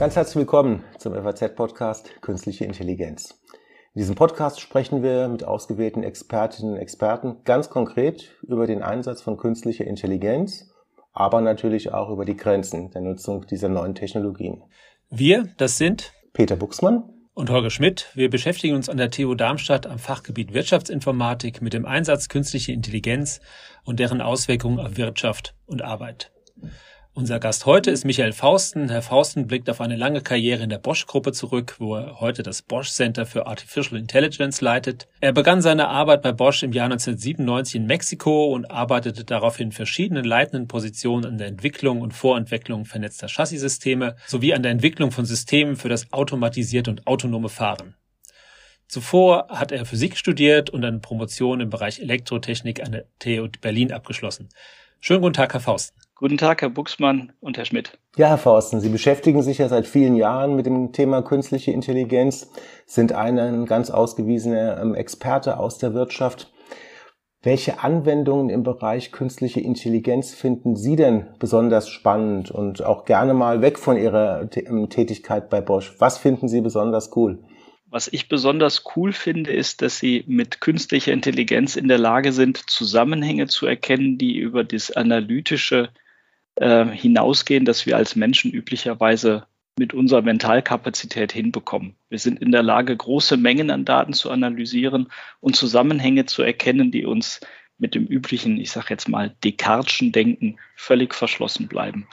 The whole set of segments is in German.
Ganz herzlich willkommen zum FAZ-Podcast Künstliche Intelligenz. In diesem Podcast sprechen wir mit ausgewählten Expertinnen und Experten ganz konkret über den Einsatz von künstlicher Intelligenz, aber natürlich auch über die Grenzen der Nutzung dieser neuen Technologien. Wir, das sind Peter Buchsmann und Holger Schmidt. Wir beschäftigen uns an der TU Darmstadt am Fachgebiet Wirtschaftsinformatik mit dem Einsatz künstlicher Intelligenz und deren Auswirkungen auf Wirtschaft und Arbeit. Unser Gast heute ist Michael Fausten. Herr Fausten blickt auf eine lange Karriere in der Bosch-Gruppe zurück, wo er heute das Bosch Center für Artificial Intelligence leitet. Er begann seine Arbeit bei Bosch im Jahr 1997 in Mexiko und arbeitete daraufhin in verschiedenen leitenden Positionen an der Entwicklung und Vorentwicklung vernetzter Chassissysteme sowie an der Entwicklung von Systemen für das automatisierte und autonome Fahren. Zuvor hat er Physik studiert und eine Promotion im Bereich Elektrotechnik an der TU Berlin abgeschlossen. Schönen guten Tag, Herr Fausten. Guten Tag, Herr Buxmann und Herr Schmidt. Ja, Herr Forsten, Sie beschäftigen sich ja seit vielen Jahren mit dem Thema künstliche Intelligenz, sind ein ganz ausgewiesener ähm, Experte aus der Wirtschaft. Welche Anwendungen im Bereich künstliche Intelligenz finden Sie denn besonders spannend und auch gerne mal weg von Ihrer ähm, Tätigkeit bei Bosch? Was finden Sie besonders cool? Was ich besonders cool finde, ist, dass sie mit künstlicher Intelligenz in der Lage sind, Zusammenhänge zu erkennen, die über das analytische äh, hinausgehen, dass wir als Menschen üblicherweise mit unserer Mentalkapazität hinbekommen. Wir sind in der Lage, große Mengen an Daten zu analysieren und Zusammenhänge zu erkennen, die uns mit dem üblichen, ich sage jetzt mal, Descartes'schen Denken völlig verschlossen bleiben.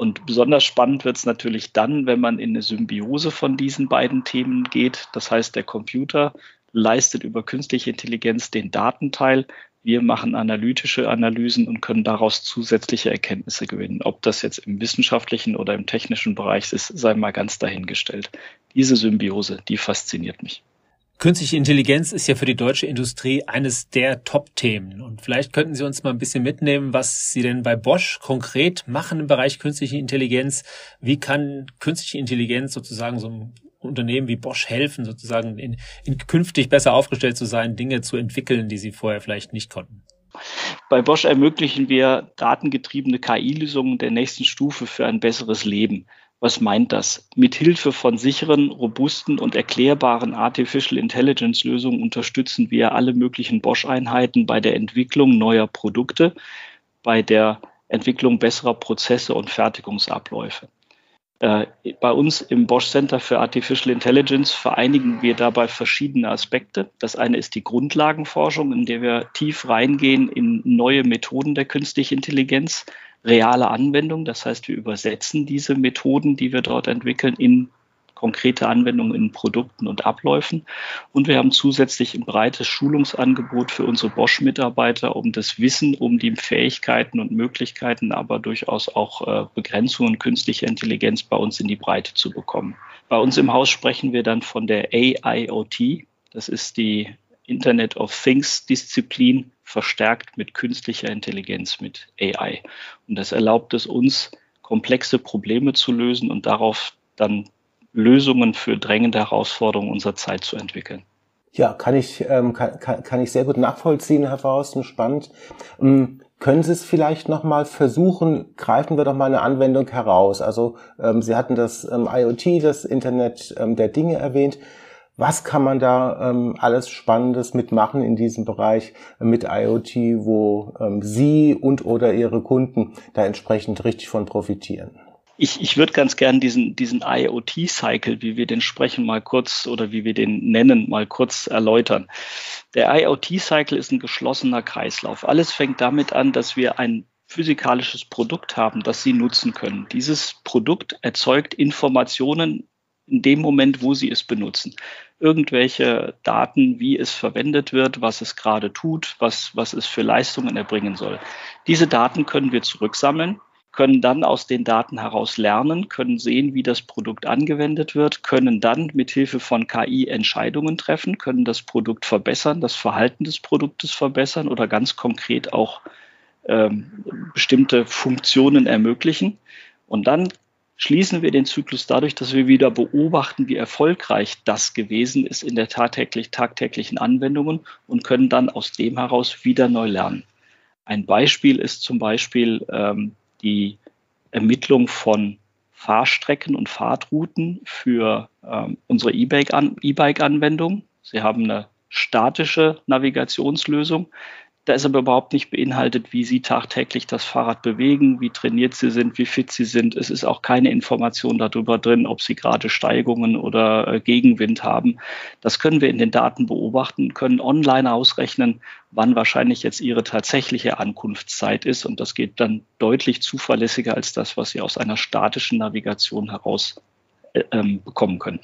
Und besonders spannend wird es natürlich dann, wenn man in eine Symbiose von diesen beiden Themen geht. Das heißt, der Computer leistet über künstliche Intelligenz den Datenteil, wir machen analytische Analysen und können daraus zusätzliche Erkenntnisse gewinnen. Ob das jetzt im wissenschaftlichen oder im technischen Bereich ist, sei mal ganz dahingestellt. Diese Symbiose, die fasziniert mich. Künstliche Intelligenz ist ja für die deutsche Industrie eines der Top-Themen. Und vielleicht könnten Sie uns mal ein bisschen mitnehmen, was Sie denn bei Bosch konkret machen im Bereich künstliche Intelligenz. Wie kann künstliche Intelligenz sozusagen so einem Unternehmen wie Bosch helfen, sozusagen in, in künftig besser aufgestellt zu sein, Dinge zu entwickeln, die sie vorher vielleicht nicht konnten? Bei Bosch ermöglichen wir datengetriebene KI-Lösungen der nächsten Stufe für ein besseres Leben. Was meint das? Mit Hilfe von sicheren, robusten und erklärbaren Artificial Intelligence Lösungen unterstützen wir alle möglichen Bosch-Einheiten bei der Entwicklung neuer Produkte, bei der Entwicklung besserer Prozesse und Fertigungsabläufe. Äh, bei uns im Bosch Center für Artificial Intelligence vereinigen wir dabei verschiedene Aspekte. Das eine ist die Grundlagenforschung, in der wir tief reingehen in neue Methoden der künstlichen Intelligenz, reale Anwendung. Das heißt, wir übersetzen diese Methoden, die wir dort entwickeln, in konkrete Anwendungen in Produkten und Abläufen. Und wir haben zusätzlich ein breites Schulungsangebot für unsere Bosch-Mitarbeiter, um das Wissen um die Fähigkeiten und Möglichkeiten, aber durchaus auch äh, Begrenzungen künstlicher Intelligenz bei uns in die Breite zu bekommen. Bei uns im Haus sprechen wir dann von der AIoT. Das ist die Internet of Things Disziplin verstärkt mit künstlicher Intelligenz, mit AI. Und das erlaubt es uns, komplexe Probleme zu lösen und darauf dann Lösungen für drängende Herausforderungen unserer Zeit zu entwickeln. Ja, kann ich, ähm, kann, kann, kann ich sehr gut nachvollziehen, Herr Fausten, spannend. Ähm, können Sie es vielleicht nochmal versuchen, greifen wir doch mal eine Anwendung heraus. Also ähm, Sie hatten das ähm, IoT, das Internet ähm, der Dinge erwähnt. Was kann man da ähm, alles Spannendes mitmachen in diesem Bereich mit IoT, wo Sie und oder Ihre Kunden da entsprechend richtig von profitieren? Ich, ich würde ganz gern diesen, diesen IoT-Cycle, wie wir den sprechen, mal kurz oder wie wir den nennen, mal kurz erläutern. Der IoT-Cycle ist ein geschlossener Kreislauf. Alles fängt damit an, dass wir ein physikalisches Produkt haben, das Sie nutzen können. Dieses Produkt erzeugt Informationen in dem Moment, wo Sie es benutzen. Irgendwelche Daten, wie es verwendet wird, was es gerade tut, was, was es für Leistungen erbringen soll. Diese Daten können wir zurücksammeln können dann aus den Daten heraus lernen, können sehen, wie das Produkt angewendet wird, können dann mit Hilfe von KI Entscheidungen treffen, können das Produkt verbessern, das Verhalten des Produktes verbessern oder ganz konkret auch ähm, bestimmte Funktionen ermöglichen. Und dann schließen wir den Zyklus dadurch, dass wir wieder beobachten, wie erfolgreich das gewesen ist in der tagtäglich, tagtäglichen Anwendungen und können dann aus dem heraus wieder neu lernen. Ein Beispiel ist zum Beispiel ähm, die Ermittlung von Fahrstrecken und Fahrtrouten für ähm, unsere E-Bike-Anwendung. Sie haben eine statische Navigationslösung, da ist aber überhaupt nicht beinhaltet, wie Sie tagtäglich das Fahrrad bewegen, wie trainiert Sie sind, wie fit Sie sind. Es ist auch keine Information darüber drin, ob Sie gerade Steigungen oder äh, Gegenwind haben. Das können wir in den Daten beobachten, können online ausrechnen, wann wahrscheinlich jetzt Ihre tatsächliche Ankunftszeit ist. Und das geht dann deutlich zuverlässiger als das, was Sie aus einer statischen Navigation heraus äh, ähm, bekommen können.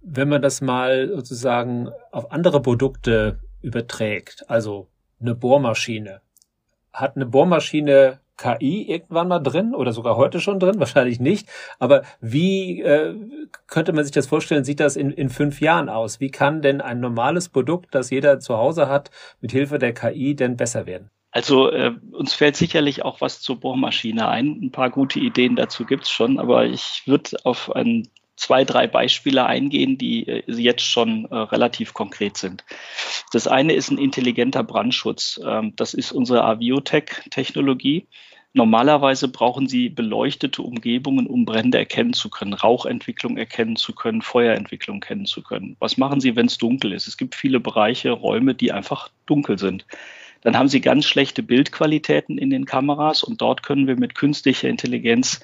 Wenn man das mal sozusagen auf andere Produkte überträgt, also eine Bohrmaschine. Hat eine Bohrmaschine KI irgendwann mal drin oder sogar heute schon drin? Wahrscheinlich nicht. Aber wie äh, könnte man sich das vorstellen? Sieht das in, in fünf Jahren aus? Wie kann denn ein normales Produkt, das jeder zu Hause hat, mit Hilfe der KI denn besser werden? Also äh, uns fällt sicherlich auch was zur Bohrmaschine ein. Ein paar gute Ideen dazu gibt's schon, aber ich würde auf ein zwei, drei Beispiele eingehen, die äh, jetzt schon äh, relativ konkret sind. Das eine ist ein intelligenter Brandschutz. Ähm, das ist unsere Aviotech-Technologie. Normalerweise brauchen Sie beleuchtete Umgebungen, um Brände erkennen zu können, Rauchentwicklung erkennen zu können, Feuerentwicklung kennen zu können. Was machen Sie, wenn es dunkel ist? Es gibt viele Bereiche, Räume, die einfach dunkel sind. Dann haben Sie ganz schlechte Bildqualitäten in den Kameras und dort können wir mit künstlicher Intelligenz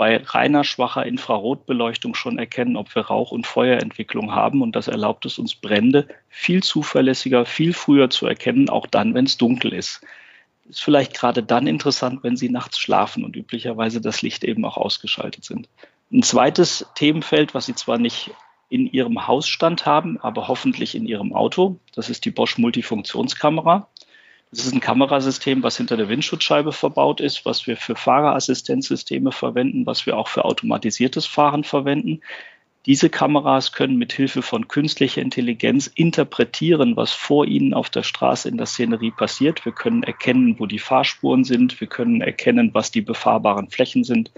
bei reiner schwacher Infrarotbeleuchtung schon erkennen, ob wir Rauch- und Feuerentwicklung haben. Und das erlaubt es uns, Brände viel zuverlässiger, viel früher zu erkennen, auch dann, wenn es dunkel ist. Ist vielleicht gerade dann interessant, wenn Sie nachts schlafen und üblicherweise das Licht eben auch ausgeschaltet sind. Ein zweites Themenfeld, was Sie zwar nicht in Ihrem Hausstand haben, aber hoffentlich in Ihrem Auto, das ist die Bosch Multifunktionskamera. Das ist ein Kamerasystem, was hinter der Windschutzscheibe verbaut ist, was wir für Fahrerassistenzsysteme verwenden, was wir auch für automatisiertes Fahren verwenden. Diese Kameras können mit Hilfe von künstlicher Intelligenz interpretieren, was vor ihnen auf der Straße in der Szenerie passiert. Wir können erkennen, wo die Fahrspuren sind. Wir können erkennen, was die befahrbaren Flächen sind.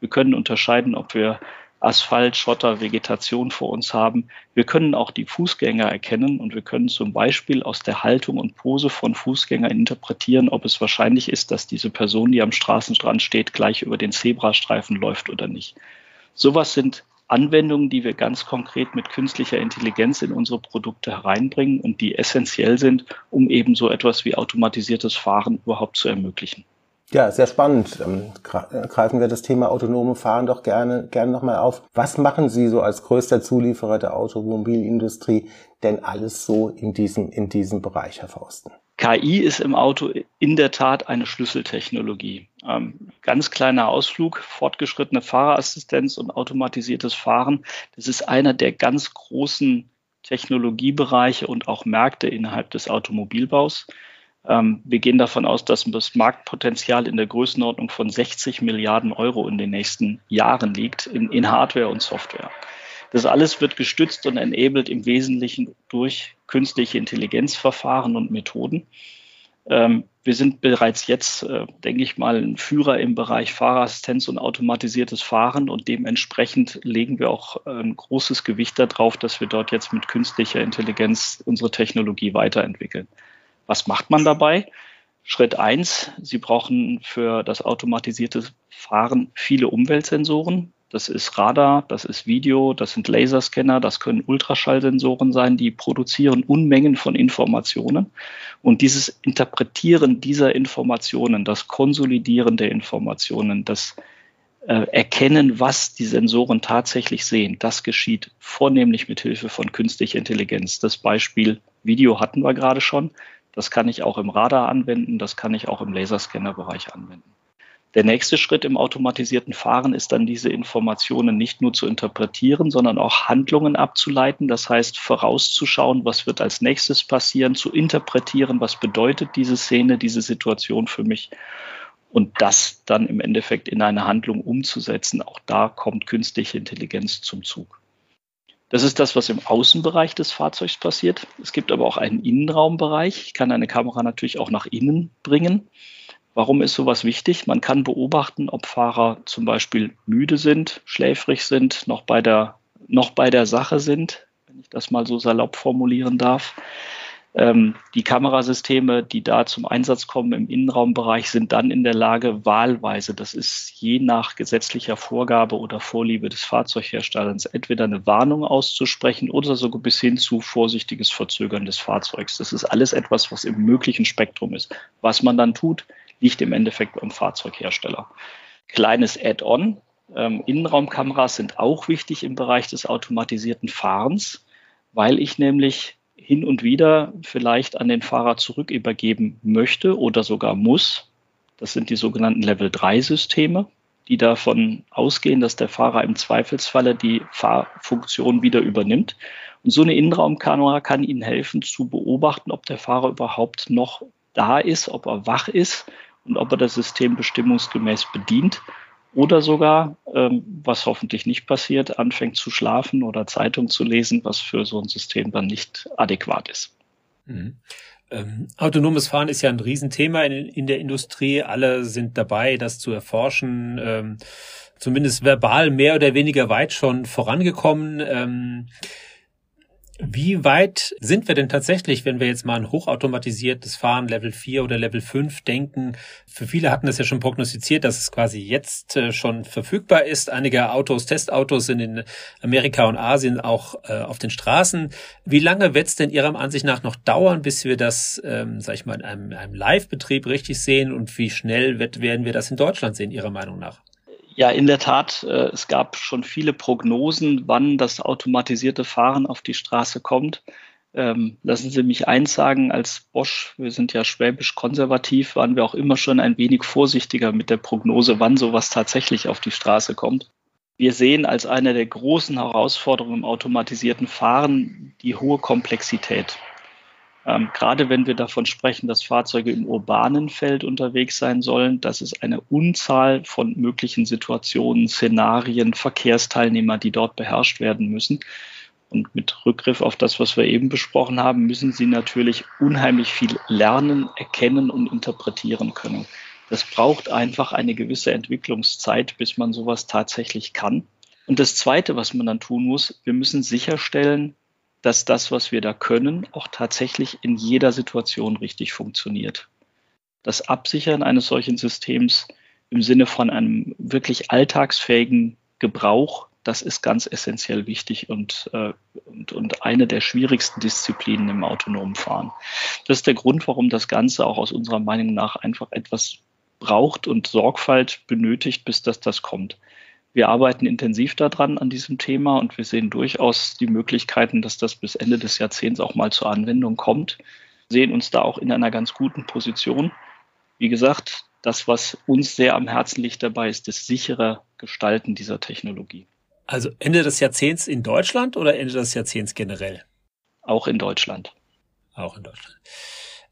Wir können unterscheiden, ob wir Asphalt, Schotter, Vegetation vor uns haben. Wir können auch die Fußgänger erkennen und wir können zum Beispiel aus der Haltung und Pose von Fußgängern interpretieren, ob es wahrscheinlich ist, dass diese Person, die am Straßenstrand steht, gleich über den Zebrastreifen läuft oder nicht. Sowas sind Anwendungen, die wir ganz konkret mit künstlicher Intelligenz in unsere Produkte hereinbringen und die essentiell sind, um eben so etwas wie automatisiertes Fahren überhaupt zu ermöglichen. Ja, sehr spannend. Ähm, greifen wir das Thema autonome Fahren doch gerne, gerne nochmal auf. Was machen Sie so als größter Zulieferer der Automobilindustrie denn alles so in diesem, in diesem Bereich, Herr Fausten? KI ist im Auto in der Tat eine Schlüsseltechnologie. Ähm, ganz kleiner Ausflug, fortgeschrittene Fahrerassistenz und automatisiertes Fahren. Das ist einer der ganz großen Technologiebereiche und auch Märkte innerhalb des Automobilbaus. Ähm, wir gehen davon aus, dass das Marktpotenzial in der Größenordnung von 60 Milliarden Euro in den nächsten Jahren liegt in, in Hardware und Software. Das alles wird gestützt und enabled im Wesentlichen durch künstliche Intelligenzverfahren und Methoden. Ähm, wir sind bereits jetzt, äh, denke ich mal, ein Führer im Bereich Fahrerassistenz und automatisiertes Fahren und dementsprechend legen wir auch äh, ein großes Gewicht darauf, dass wir dort jetzt mit künstlicher Intelligenz unsere Technologie weiterentwickeln. Was macht man dabei? Schritt eins: Sie brauchen für das automatisierte Fahren viele Umweltsensoren. Das ist Radar, das ist Video, das sind Laserscanner, das können Ultraschallsensoren sein, die produzieren Unmengen von Informationen. Und dieses Interpretieren dieser Informationen, das Konsolidieren der Informationen, das äh, Erkennen, was die Sensoren tatsächlich sehen, das geschieht vornehmlich mit Hilfe von künstlicher Intelligenz. Das Beispiel Video hatten wir gerade schon. Das kann ich auch im Radar anwenden, das kann ich auch im Laserscanner-Bereich anwenden. Der nächste Schritt im automatisierten Fahren ist dann, diese Informationen nicht nur zu interpretieren, sondern auch Handlungen abzuleiten. Das heißt, vorauszuschauen, was wird als nächstes passieren, zu interpretieren, was bedeutet diese Szene, diese Situation für mich und das dann im Endeffekt in eine Handlung umzusetzen. Auch da kommt künstliche Intelligenz zum Zug. Das ist das, was im Außenbereich des Fahrzeugs passiert. Es gibt aber auch einen Innenraumbereich. Ich kann eine Kamera natürlich auch nach innen bringen. Warum ist sowas wichtig? Man kann beobachten, ob Fahrer zum Beispiel müde sind, schläfrig sind, noch bei der, noch bei der Sache sind, wenn ich das mal so salopp formulieren darf. Ähm, die Kamerasysteme, die da zum Einsatz kommen im Innenraumbereich, sind dann in der Lage, wahlweise, das ist je nach gesetzlicher Vorgabe oder Vorliebe des Fahrzeugherstellers, entweder eine Warnung auszusprechen oder sogar bis hin zu vorsichtiges Verzögern des Fahrzeugs. Das ist alles etwas, was im möglichen Spektrum ist. Was man dann tut, liegt im Endeffekt beim Fahrzeughersteller. Kleines Add-on. Ähm, Innenraumkameras sind auch wichtig im Bereich des automatisierten Fahrens, weil ich nämlich hin und wieder vielleicht an den Fahrer zurück übergeben möchte oder sogar muss. Das sind die sogenannten Level-3-Systeme, die davon ausgehen, dass der Fahrer im Zweifelsfalle die Fahrfunktion wieder übernimmt. Und so eine Innenraumkamera kann Ihnen helfen zu beobachten, ob der Fahrer überhaupt noch da ist, ob er wach ist und ob er das System bestimmungsgemäß bedient oder sogar, ähm, was hoffentlich nicht passiert, anfängt zu schlafen oder Zeitung zu lesen, was für so ein System dann nicht adäquat ist. Mhm. Ähm, autonomes Fahren ist ja ein Riesenthema in, in, der Industrie. Alle sind dabei, das zu erforschen. Ähm, zumindest verbal mehr oder weniger weit schon vorangekommen. Wie weit sind wir denn tatsächlich, wenn wir jetzt mal ein hochautomatisiertes Fahren Level 4 oder Level 5 denken? Für viele hatten das ja schon prognostiziert, dass es quasi jetzt äh, schon verfügbar ist. Einige Autos, Testautos sind in Amerika und Asien auch äh, auf den Straßen. Wie lange wird es denn Ihrer Ansicht nach noch dauern, bis wir das, ähm, sag ich mal, in einem, einem Live-Betrieb richtig sehen? Und wie schnell wird, werden wir das in Deutschland sehen, Ihrer Meinung nach? Ja, in der Tat, äh, es gab schon viele Prognosen, wann das automatisierte Fahren auf die Straße kommt. Ähm, lassen Sie mich eins sagen, als Bosch, wir sind ja schwäbisch konservativ, waren wir auch immer schon ein wenig vorsichtiger mit der Prognose, wann sowas tatsächlich auf die Straße kommt. Wir sehen als eine der großen Herausforderungen im automatisierten Fahren die hohe Komplexität. Ähm, gerade wenn wir davon sprechen, dass Fahrzeuge im urbanen Feld unterwegs sein sollen, dass es eine Unzahl von möglichen Situationen, Szenarien, Verkehrsteilnehmer, die dort beherrscht werden müssen. Und mit Rückgriff auf das, was wir eben besprochen haben, müssen sie natürlich unheimlich viel lernen, erkennen und interpretieren können. Das braucht einfach eine gewisse Entwicklungszeit, bis man sowas tatsächlich kann. Und das Zweite, was man dann tun muss, wir müssen sicherstellen, dass das, was wir da können, auch tatsächlich in jeder Situation richtig funktioniert. Das Absichern eines solchen Systems im Sinne von einem wirklich alltagsfähigen Gebrauch, das ist ganz essentiell wichtig und, äh, und, und eine der schwierigsten Disziplinen im autonomen Fahren. Das ist der Grund, warum das Ganze auch aus unserer Meinung nach einfach etwas braucht und Sorgfalt benötigt, bis das das kommt. Wir arbeiten intensiv daran an diesem Thema und wir sehen durchaus die Möglichkeiten, dass das bis Ende des Jahrzehnts auch mal zur Anwendung kommt. Sehen uns da auch in einer ganz guten Position. Wie gesagt, das, was uns sehr am Herzen liegt dabei, ist das sichere Gestalten dieser Technologie. Also Ende des Jahrzehnts in Deutschland oder Ende des Jahrzehnts generell? Auch in Deutschland. Auch in Deutschland.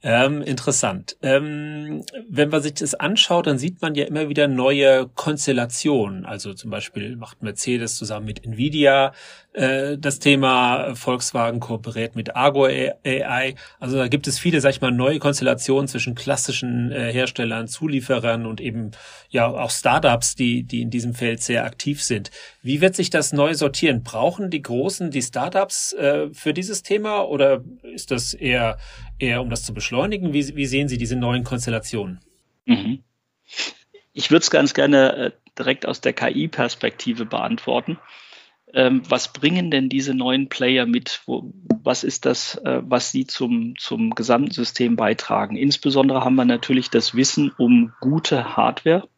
Ähm, interessant. Ähm, wenn man sich das anschaut, dann sieht man ja immer wieder neue Konstellationen. Also zum Beispiel macht Mercedes zusammen mit Nvidia äh, das Thema Volkswagen kooperiert mit Argo AI. Also da gibt es viele, sag ich mal, neue Konstellationen zwischen klassischen äh, Herstellern, Zulieferern und eben ja auch Startups, die, die in diesem Feld sehr aktiv sind. Wie wird sich das neu sortieren? Brauchen die Großen die Startups äh, für dieses Thema oder ist das eher, eher um das zu beschleunigen? Wie, wie sehen Sie diese neuen Konstellationen? Mhm. Ich würde es ganz gerne äh, direkt aus der KI-Perspektive beantworten ähm, was bringen denn diese neuen Player mit? Wo, was ist das, äh, was sie zum, zum gesamten System beitragen? Insbesondere haben wir natürlich das Wissen um gute Hardware.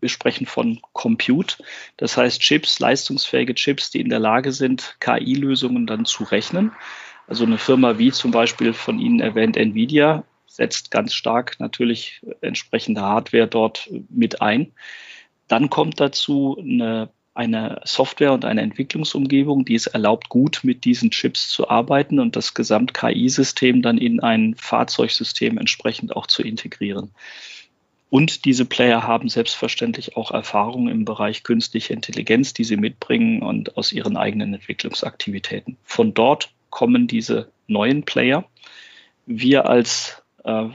Wir sprechen von Compute, das heißt Chips, leistungsfähige Chips, die in der Lage sind, KI-Lösungen dann zu rechnen. Also eine Firma wie zum Beispiel von Ihnen erwähnt Nvidia setzt ganz stark natürlich entsprechende Hardware dort mit ein. Dann kommt dazu eine eine Software und eine Entwicklungsumgebung, die es erlaubt, gut mit diesen Chips zu arbeiten und das Gesamt-KI-System dann in ein Fahrzeugsystem entsprechend auch zu integrieren. Und diese Player haben selbstverständlich auch Erfahrung im Bereich künstliche Intelligenz, die sie mitbringen und aus ihren eigenen Entwicklungsaktivitäten. Von dort kommen diese neuen Player. Wir als, äh,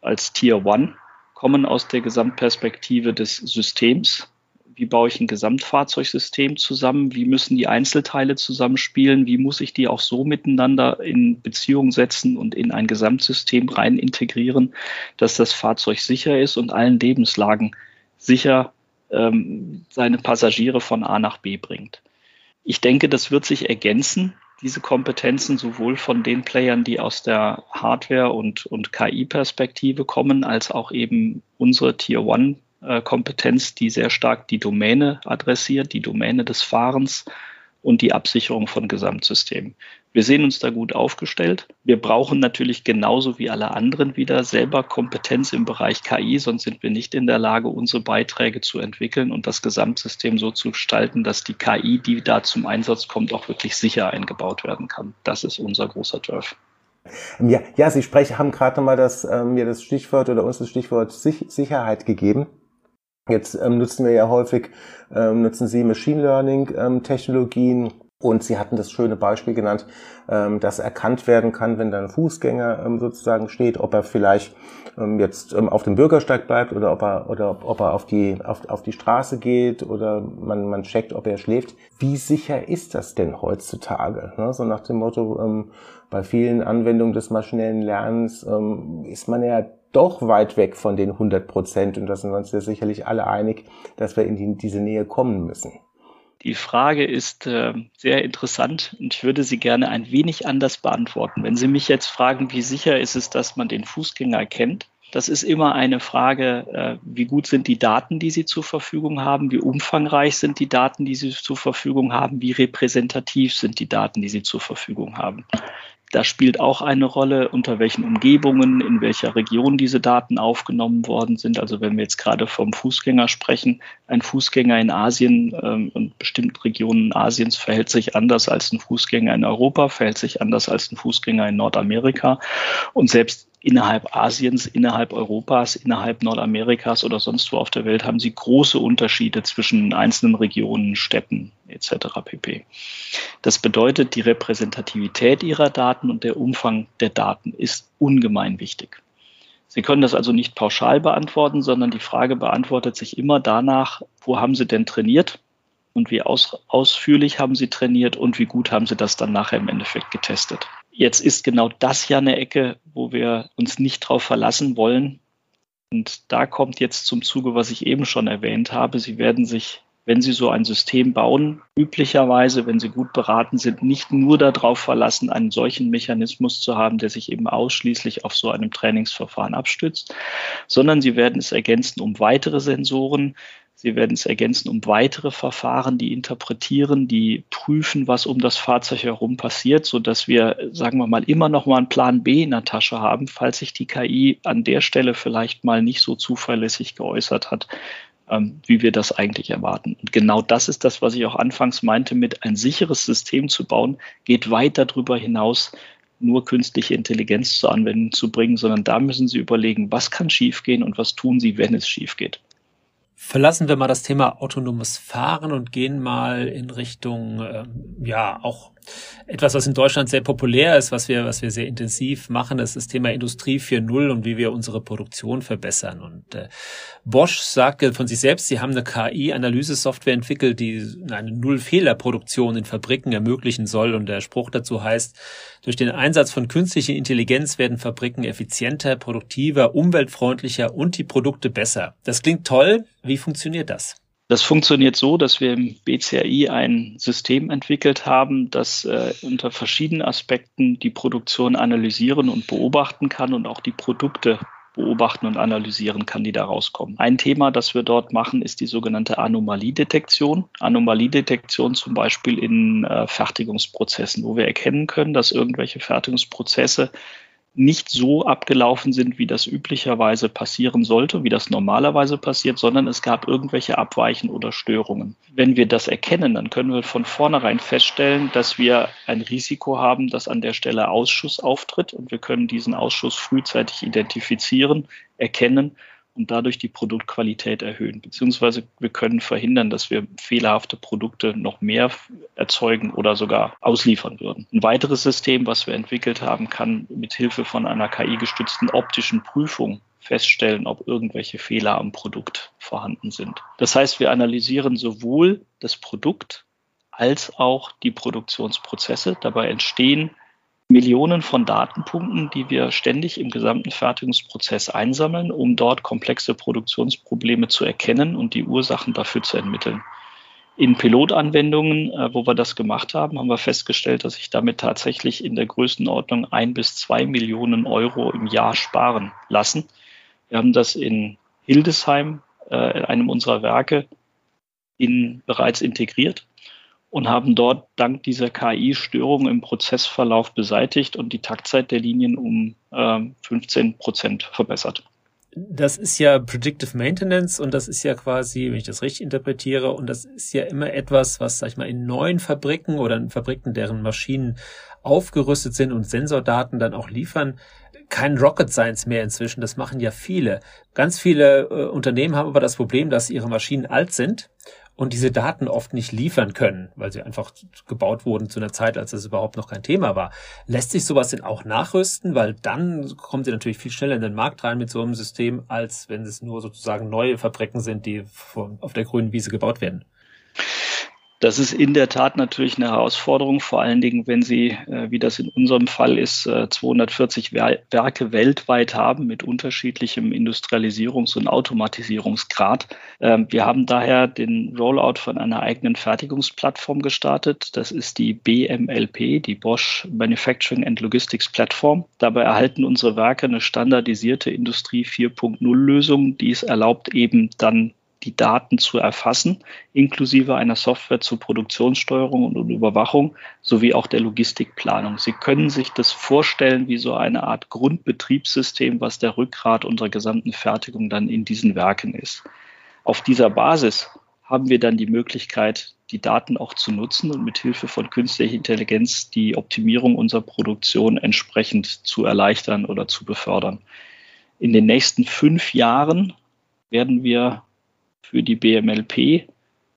als Tier One kommen aus der Gesamtperspektive des Systems wie baue ich ein Gesamtfahrzeugsystem zusammen, wie müssen die Einzelteile zusammenspielen, wie muss ich die auch so miteinander in Beziehung setzen und in ein Gesamtsystem rein integrieren, dass das Fahrzeug sicher ist und allen Lebenslagen sicher ähm, seine Passagiere von A nach B bringt. Ich denke, das wird sich ergänzen, diese Kompetenzen sowohl von den Playern, die aus der Hardware- und, und KI-Perspektive kommen, als auch eben unsere Tier One Kompetenz, die sehr stark die Domäne adressiert, die Domäne des Fahrens und die Absicherung von Gesamtsystemen. Wir sehen uns da gut aufgestellt. Wir brauchen natürlich genauso wie alle anderen wieder selber Kompetenz im Bereich KI, sonst sind wir nicht in der Lage, unsere Beiträge zu entwickeln und das Gesamtsystem so zu gestalten, dass die KI, die da zum Einsatz kommt, auch wirklich sicher eingebaut werden kann. Das ist unser großer Drive. Ja, ja, Sie sprechen, haben gerade nochmal das, ähm, mir das Stichwort oder uns das Stichwort Sicherheit gegeben. Jetzt ähm, nutzen wir ja häufig, ähm, nutzen Sie Machine Learning ähm, und Sie hatten das schöne Beispiel genannt, ähm, dass erkannt werden kann, wenn da ein Fußgänger ähm, sozusagen steht, ob er vielleicht jetzt auf dem Bürgersteig bleibt oder ob er oder ob er auf die auf, auf die Straße geht oder man man checkt, ob er schläft. Wie sicher ist das denn heutzutage? Ne? So nach dem Motto, bei vielen Anwendungen des maschinellen Lernens ist man ja doch weit weg von den 100 Prozent. Und da sind wir uns ja sicherlich alle einig, dass wir in die, diese Nähe kommen müssen. Die Frage ist äh, sehr interessant und ich würde sie gerne ein wenig anders beantworten. Wenn Sie mich jetzt fragen, wie sicher ist es, dass man den Fußgänger kennt, das ist immer eine Frage, äh, wie gut sind die Daten, die Sie zur Verfügung haben, wie umfangreich sind die Daten, die Sie zur Verfügung haben, wie repräsentativ sind die Daten, die Sie zur Verfügung haben. Da spielt auch eine Rolle, unter welchen Umgebungen, in welcher Region diese Daten aufgenommen worden sind. Also wenn wir jetzt gerade vom Fußgänger sprechen, ein Fußgänger in Asien ähm, und bestimmten Regionen Asiens verhält sich anders als ein Fußgänger in Europa, verhält sich anders als ein Fußgänger in Nordamerika. Und selbst innerhalb Asiens, innerhalb Europas, innerhalb Nordamerikas oder sonst wo auf der Welt haben sie große Unterschiede zwischen einzelnen Regionen, Städten etc. pp. Das bedeutet, die Repräsentativität ihrer Daten und der Umfang der Daten ist ungemein wichtig. Sie können das also nicht pauschal beantworten, sondern die Frage beantwortet sich immer danach, wo haben Sie denn trainiert und wie aus, ausführlich haben Sie trainiert und wie gut haben Sie das dann nachher im Endeffekt getestet. Jetzt ist genau das ja eine Ecke, wo wir uns nicht drauf verlassen wollen. Und da kommt jetzt zum Zuge, was ich eben schon erwähnt habe. Sie werden sich, wenn Sie so ein System bauen, üblicherweise, wenn Sie gut beraten sind, nicht nur darauf verlassen, einen solchen Mechanismus zu haben, der sich eben ausschließlich auf so einem Trainingsverfahren abstützt, sondern Sie werden es ergänzen um weitere Sensoren, Sie werden es ergänzen um weitere Verfahren, die interpretieren, die prüfen, was um das Fahrzeug herum passiert, so dass wir, sagen wir mal, immer noch mal einen Plan B in der Tasche haben, falls sich die KI an der Stelle vielleicht mal nicht so zuverlässig geäußert hat, ähm, wie wir das eigentlich erwarten. Und genau das ist das, was ich auch anfangs meinte, mit ein sicheres System zu bauen, geht weit darüber hinaus, nur künstliche Intelligenz zur Anwendung zu bringen, sondern da müssen Sie überlegen, was kann schiefgehen und was tun Sie, wenn es schief geht. Verlassen wir mal das Thema autonomes Fahren und gehen mal in Richtung, ähm, ja, auch etwas, was in Deutschland sehr populär ist, was wir, was wir sehr intensiv machen, ist das Thema Industrie 4.0 und wie wir unsere Produktion verbessern. Und äh, Bosch sagte von sich selbst, sie haben eine KI-Analyse-Software entwickelt, die eine Null-Fehler-Produktion in Fabriken ermöglichen soll. Und der Spruch dazu heißt, durch den Einsatz von künstlicher Intelligenz werden Fabriken effizienter, produktiver, umweltfreundlicher und die Produkte besser. Das klingt toll. Wie funktioniert das? Das funktioniert so, dass wir im BCAI ein System entwickelt haben, das äh, unter verschiedenen Aspekten die Produktion analysieren und beobachten kann und auch die Produkte beobachten und analysieren kann, die da rauskommen. Ein Thema, das wir dort machen, ist die sogenannte Anomaliedetektion. Anomaliedetektion zum Beispiel in äh, Fertigungsprozessen, wo wir erkennen können, dass irgendwelche Fertigungsprozesse nicht so abgelaufen sind, wie das üblicherweise passieren sollte, wie das normalerweise passiert, sondern es gab irgendwelche Abweichen oder Störungen. Wenn wir das erkennen, dann können wir von vornherein feststellen, dass wir ein Risiko haben, dass an der Stelle Ausschuss auftritt und wir können diesen Ausschuss frühzeitig identifizieren, erkennen und dadurch die Produktqualität erhöhen. Beziehungsweise wir können verhindern, dass wir fehlerhafte Produkte noch mehr erzeugen oder sogar ausliefern würden. Ein weiteres System, was wir entwickelt haben, kann mit Hilfe von einer KI-gestützten optischen Prüfung feststellen, ob irgendwelche Fehler am Produkt vorhanden sind. Das heißt, wir analysieren sowohl das Produkt als auch die Produktionsprozesse. Dabei entstehen Millionen von Datenpunkten, die wir ständig im gesamten Fertigungsprozess einsammeln, um dort komplexe Produktionsprobleme zu erkennen und die Ursachen dafür zu ermitteln. In Pilotanwendungen, äh, wo wir das gemacht haben, haben wir festgestellt, dass sich damit tatsächlich in der Größenordnung ein bis zwei Millionen Euro im Jahr sparen lassen. Wir haben das in Hildesheim, äh, einem unserer Werke, in, bereits integriert und haben dort dank dieser KI-Störungen im Prozessverlauf beseitigt und die Taktzeit der Linien um äh, 15 Prozent verbessert. Das ist ja Predictive Maintenance und das ist ja quasi, wenn ich das richtig interpretiere, und das ist ja immer etwas, was, sag ich mal, in neuen Fabriken oder in Fabriken, deren Maschinen aufgerüstet sind und Sensordaten dann auch liefern, kein Rocket Science mehr inzwischen. Das machen ja viele. Ganz viele äh, Unternehmen haben aber das Problem, dass ihre Maschinen alt sind und diese Daten oft nicht liefern können, weil sie einfach gebaut wurden zu einer Zeit, als es überhaupt noch kein Thema war. Lässt sich sowas denn auch nachrüsten? Weil dann kommen sie natürlich viel schneller in den Markt rein mit so einem System, als wenn es nur sozusagen neue Fabriken sind, die auf der grünen Wiese gebaut werden. Das ist in der Tat natürlich eine Herausforderung, vor allen Dingen, wenn Sie, äh, wie das in unserem Fall ist, 240 äh, Werke weltweit haben mit unterschiedlichem Industrialisierungs- und Automatisierungsgrad. Ähm, wir haben daher den Rollout von einer eigenen Fertigungsplattform gestartet. Das ist die BMLP, die Bosch Manufacturing and Logistics Platform. Dabei erhalten unsere Werke eine standardisierte Industrie 4.0 Lösung, die es erlaubt, eben dann die Daten zu erfassen, inklusive einer Software zur Produktionssteuerung und Überwachung sowie auch der Logistikplanung. Sie können sich das vorstellen wie so eine Art Grundbetriebssystem, was der Rückgrat unserer gesamten Fertigung dann in diesen Werken ist. Auf dieser Basis haben wir dann die Möglichkeit, die Daten auch zu nutzen und mit Hilfe von künstlicher Intelligenz die Optimierung unserer Produktion entsprechend zu erleichtern oder zu befördern. In den nächsten fünf Jahren werden wir für die BMLP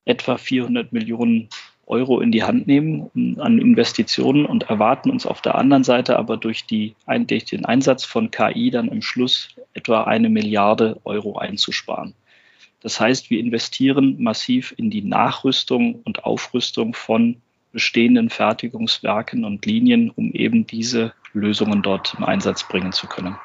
etwa 400 Millionen Euro in die Hand nehmen an Investitionen und erwarten uns auf der anderen Seite aber durch, die, durch den Einsatz von KI dann im Schluss etwa eine Milliarde Euro einzusparen. Das heißt, wir investieren massiv in die Nachrüstung und Aufrüstung von bestehenden Fertigungswerken und Linien, um eben diese Lösungen dort im Einsatz bringen zu können.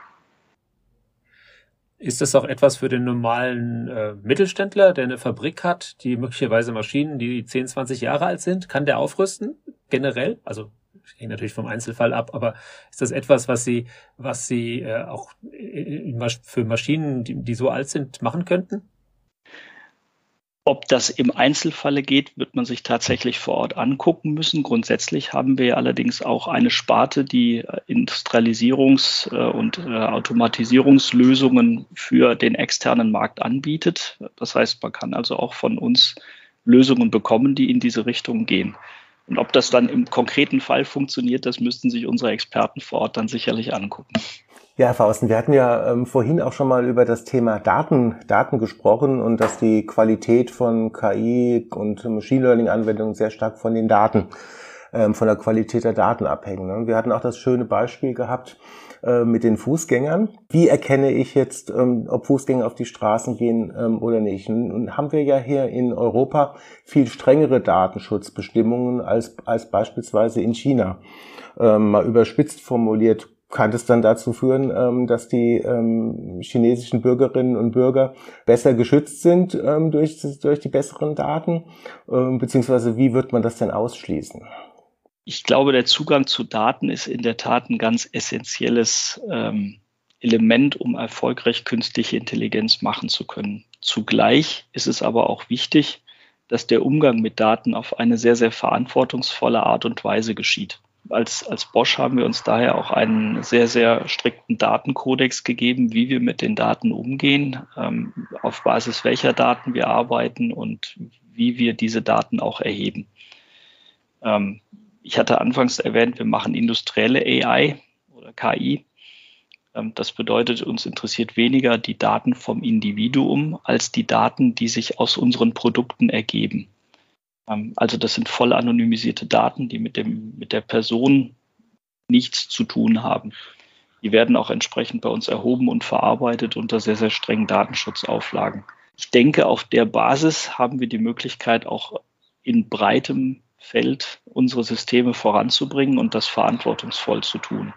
Ist das auch etwas für den normalen äh, Mittelständler, der eine Fabrik hat, die möglicherweise Maschinen, die 10, 20 Jahre alt sind? Kann der aufrüsten generell? Also hängt natürlich vom Einzelfall ab, aber ist das etwas, was Sie, was Sie äh, auch für Maschinen, die, die so alt sind, machen könnten? Ob das im Einzelfalle geht, wird man sich tatsächlich vor Ort angucken müssen. Grundsätzlich haben wir allerdings auch eine Sparte, die Industrialisierungs- äh, und äh, Automatisierungslösungen für den externen Markt anbietet. Das heißt, man kann also auch von uns Lösungen bekommen, die in diese Richtung gehen. Und ob das dann im konkreten Fall funktioniert, das müssten sich unsere Experten vor Ort dann sicherlich angucken. Ja, Herr Fausten, wir hatten ja ähm, vorhin auch schon mal über das Thema Daten, Daten gesprochen und dass die Qualität von KI und Machine Learning Anwendungen sehr stark von den Daten, ähm, von der Qualität der Daten abhängen. Ne? Wir hatten auch das schöne Beispiel gehabt äh, mit den Fußgängern. Wie erkenne ich jetzt, ähm, ob Fußgänger auf die Straßen gehen ähm, oder nicht? Und haben wir ja hier in Europa viel strengere Datenschutzbestimmungen als, als beispielsweise in China. Ähm, mal überspitzt formuliert, kann es dann dazu führen, ähm, dass die ähm, chinesischen Bürgerinnen und Bürger besser geschützt sind ähm, durch, durch die besseren Daten? beziehungsweise wie wird man das denn ausschließen? Ich glaube, der Zugang zu Daten ist in der Tat ein ganz essentielles Element, um erfolgreich künstliche Intelligenz machen zu können. Zugleich ist es aber auch wichtig, dass der Umgang mit Daten auf eine sehr, sehr verantwortungsvolle Art und Weise geschieht als, als Bosch haben wir uns daher auch einen sehr, sehr strikten Datenkodex gegeben, wie wir mit den Daten umgehen, ähm, auf Basis welcher Daten wir arbeiten und wie wir diese Daten auch erheben. Ähm, ich hatte anfangs erwähnt, wir machen industrielle AI oder KI. Ähm, das bedeutet, uns interessiert weniger die Daten vom Individuum als die Daten, die sich aus unseren Produkten ergeben. Ähm, also das sind voll anonymisierte Daten, die mit, dem, mit der Person nichts zu tun haben. Die werden auch entsprechend bei uns erhoben und verarbeitet unter sehr, sehr strengen Datenschutzauflagen. Ich denke, auf der Basis haben wir die Möglichkeit, auch in breitem Feld unsere Systeme voranzubringen und das verantwortungsvoll zu tun.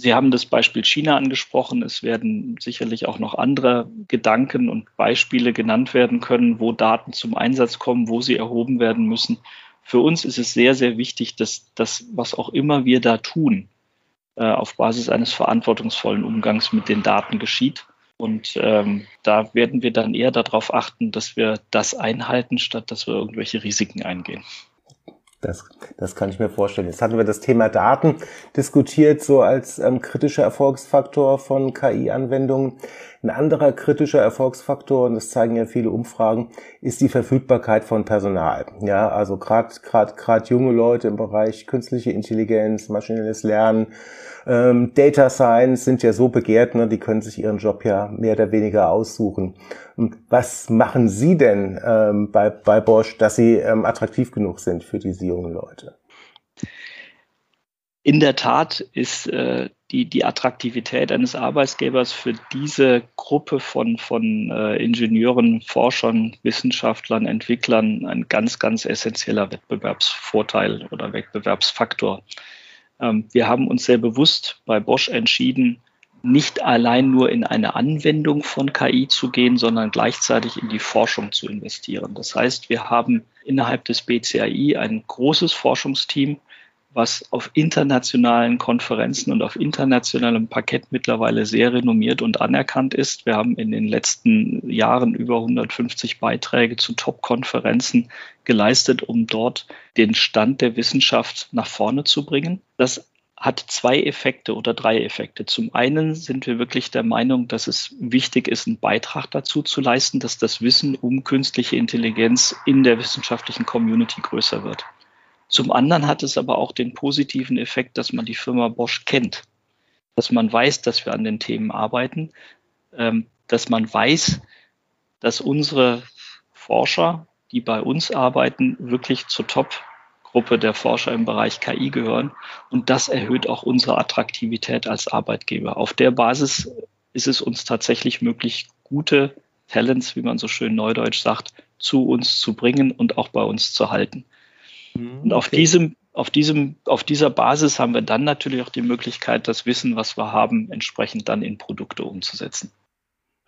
Sie haben das Beispiel China angesprochen. Es werden sicherlich auch noch andere Gedanken und Beispiele genannt werden können, wo Daten zum Einsatz kommen, wo sie erhoben werden müssen. Für uns ist es sehr, sehr wichtig, dass das, was auch immer wir da tun, äh, auf Basis eines verantwortungsvollen Umgangs mit den Daten geschieht. Und ähm, da werden wir dann eher darauf achten, dass wir das einhalten, statt dass wir irgendwelche Risiken eingehen. Das, das kann ich mir vorstellen. Jetzt hatten wir das Thema Daten diskutiert, so als ähm, kritischer Erfolgsfaktor von KI-Anwendungen. Ein anderer kritischer Erfolgsfaktor, und das zeigen ja viele Umfragen, ist die Verfügbarkeit von Personal. Ja, also gerade gerade gerade junge Leute im Bereich künstliche Intelligenz, maschinelles Lernen, ähm, Data Science sind ja so begehrt, ne, die können sich ihren Job ja mehr oder weniger aussuchen. Und was machen Sie denn ähm, bei, bei Bosch, dass Sie ähm, attraktiv genug sind für diese jungen Leute? In der Tat ist äh, die, die Attraktivität eines Arbeitsgebers für diese Gruppe von, von äh, Ingenieuren, Forschern, Wissenschaftlern, Entwicklern ein ganz, ganz essentieller Wettbewerbsvorteil oder Wettbewerbsfaktor. Ähm, wir haben uns sehr bewusst bei Bosch entschieden, nicht allein nur in eine Anwendung von KI zu gehen, sondern gleichzeitig in die Forschung zu investieren. Das heißt, wir haben innerhalb des BCAI ein großes Forschungsteam, was auf internationalen Konferenzen und auf internationalem Parkett mittlerweile sehr renommiert und anerkannt ist. Wir haben in den letzten Jahren über 150 Beiträge zu Top-Konferenzen geleistet, um dort den Stand der Wissenschaft nach vorne zu bringen. Das hat zwei Effekte oder drei Effekte. Zum einen sind wir wirklich der Meinung, dass es wichtig ist, einen Beitrag dazu zu leisten, dass das Wissen um künstliche Intelligenz in der wissenschaftlichen Community größer wird. Zum anderen hat es aber auch den positiven Effekt, dass man die Firma Bosch kennt, dass man weiß, dass wir an den Themen arbeiten, ähm, dass man weiß, dass unsere Forscher, die bei uns arbeiten, wirklich zur Top-Gruppe der Forscher im Bereich KI gehören. Und das erhöht auch unsere Attraktivität als Arbeitgeber. Auf der Basis ist es uns tatsächlich möglich, gute Talents, wie man so schön neudeutsch sagt, zu uns zu bringen und auch bei uns zu halten. Mhm, und auf okay. diesem, auf diesem, auf dieser Basis haben wir dann natürlich auch die Möglichkeit, das Wissen, was wir haben, entsprechend dann in Produkte umzusetzen.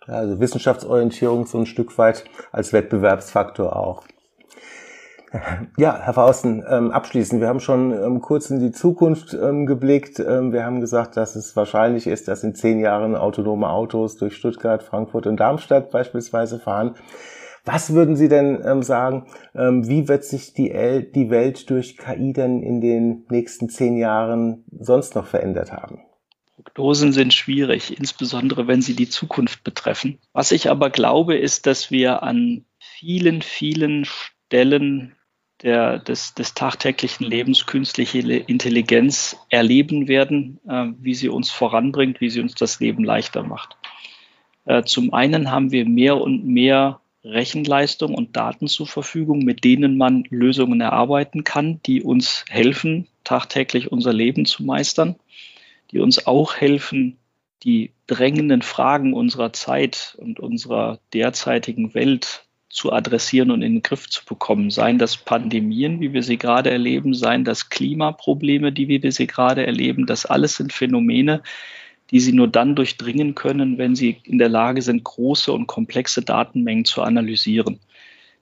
Also Wissenschaftsorientierung so ein Stück weit als Wettbewerbsfaktor auch. Ja, Herr Fausten, ähm, abschließend. Wir haben schon ähm, kurz in die Zukunft ähm, geblickt. Ähm, wir haben gesagt, dass es wahrscheinlich ist, dass in zehn Jahren autonome Autos durch Stuttgart, Frankfurt und Darmstadt beispielsweise fahren. Was würden Sie denn ähm, sagen, ähm, wie wird sich die, El die Welt durch KI denn in den nächsten zehn Jahren sonst noch verändert haben? Prognosen sind schwierig, insbesondere wenn sie die Zukunft betreffen. Was ich aber glaube, ist, dass wir an vielen, vielen Stellen der, des, des tagtäglichen Lebens künstliche Intelligenz erleben werden, äh, wie sie uns voranbringt, wie sie uns das Leben leichter macht. Äh, zum einen haben wir mehr und mehr Rechenleistung und Daten zur Verfügung, mit denen man Lösungen erarbeiten kann, die uns helfen, tagtäglich unser Leben zu meistern, die uns auch helfen, die drängenden Fragen unserer Zeit und unserer derzeitigen Welt zu adressieren und in den Griff zu bekommen. Seien das Pandemien, wie wir sie gerade erleben, seien das Klimaprobleme, die wir sie gerade erleben. Das alles sind Phänomene, die sie nur dann durchdringen können, wenn sie in der Lage sind, große und komplexe Datenmengen zu analysieren.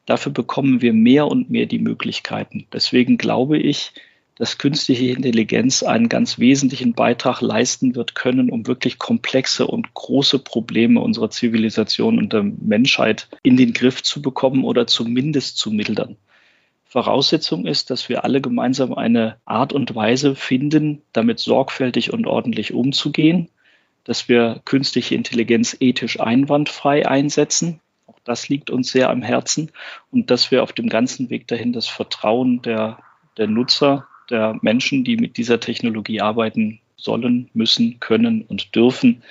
Dafür bekommen wir mehr und mehr die Möglichkeiten. Deswegen glaube ich, dass künstliche Intelligenz einen ganz wesentlichen Beitrag leisten wird können, um wirklich komplexe und große Probleme unserer Zivilisation und der Menschheit in den Griff zu bekommen oder zumindest zu mildern. Voraussetzung ist, dass wir alle gemeinsam eine Art und Weise finden, damit sorgfältig und ordentlich umzugehen, dass wir künstliche Intelligenz ethisch einwandfrei einsetzen. Auch das liegt uns sehr am Herzen. Und dass wir auf dem ganzen Weg dahin das Vertrauen der, der Nutzer, der Menschen, die mit dieser Technologie arbeiten sollen, müssen, können und dürfen,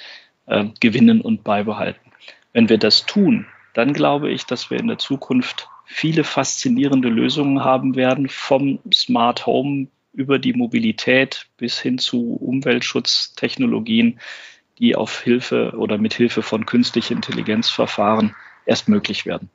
äh, gewinnen und beibehalten. Wenn wir das tun, dann glaube ich, dass wir in der Zukunft viele faszinierende Lösungen haben werden, vom Smart Home über die Mobilität bis hin zu Umweltschutztechnologien, die auf Hilfe oder mit Hilfe von künstlicher Intelligenzverfahren erst möglich werden.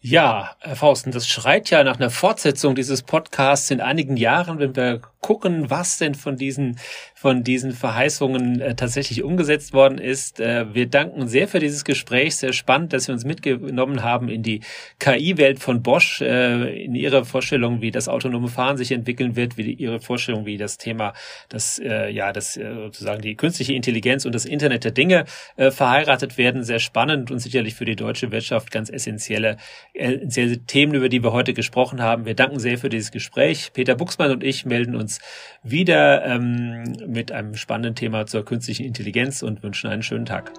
Ja, Herr Fausten, das schreit ja nach einer Fortsetzung dieses Podcasts in einigen Jahren, wenn wir gucken, was denn von diesen, von diesen Verheißungen äh, tatsächlich umgesetzt worden ist. Äh, wir danken sehr für dieses Gespräch. Sehr spannend, dass Sie uns mitgenommen haben in die KI-Welt von Bosch, äh, in Ihre Vorstellung, wie das autonome Fahren sich entwickeln wird, wie Ihre Vorstellung, wie das Thema, das, äh, ja, das äh, sozusagen die künstliche Intelligenz und das Internet der Dinge äh, verheiratet werden. Sehr spannend und sicherlich für die deutsche Wirtschaft ganz essentielle essentielle Themen, über die wir heute gesprochen haben. Wir danken sehr für dieses Gespräch. Peter Buchsmann und ich melden wieder ähm, mit einem spannenden Thema zur künstlichen Intelligenz und wünschen einen schönen Tag.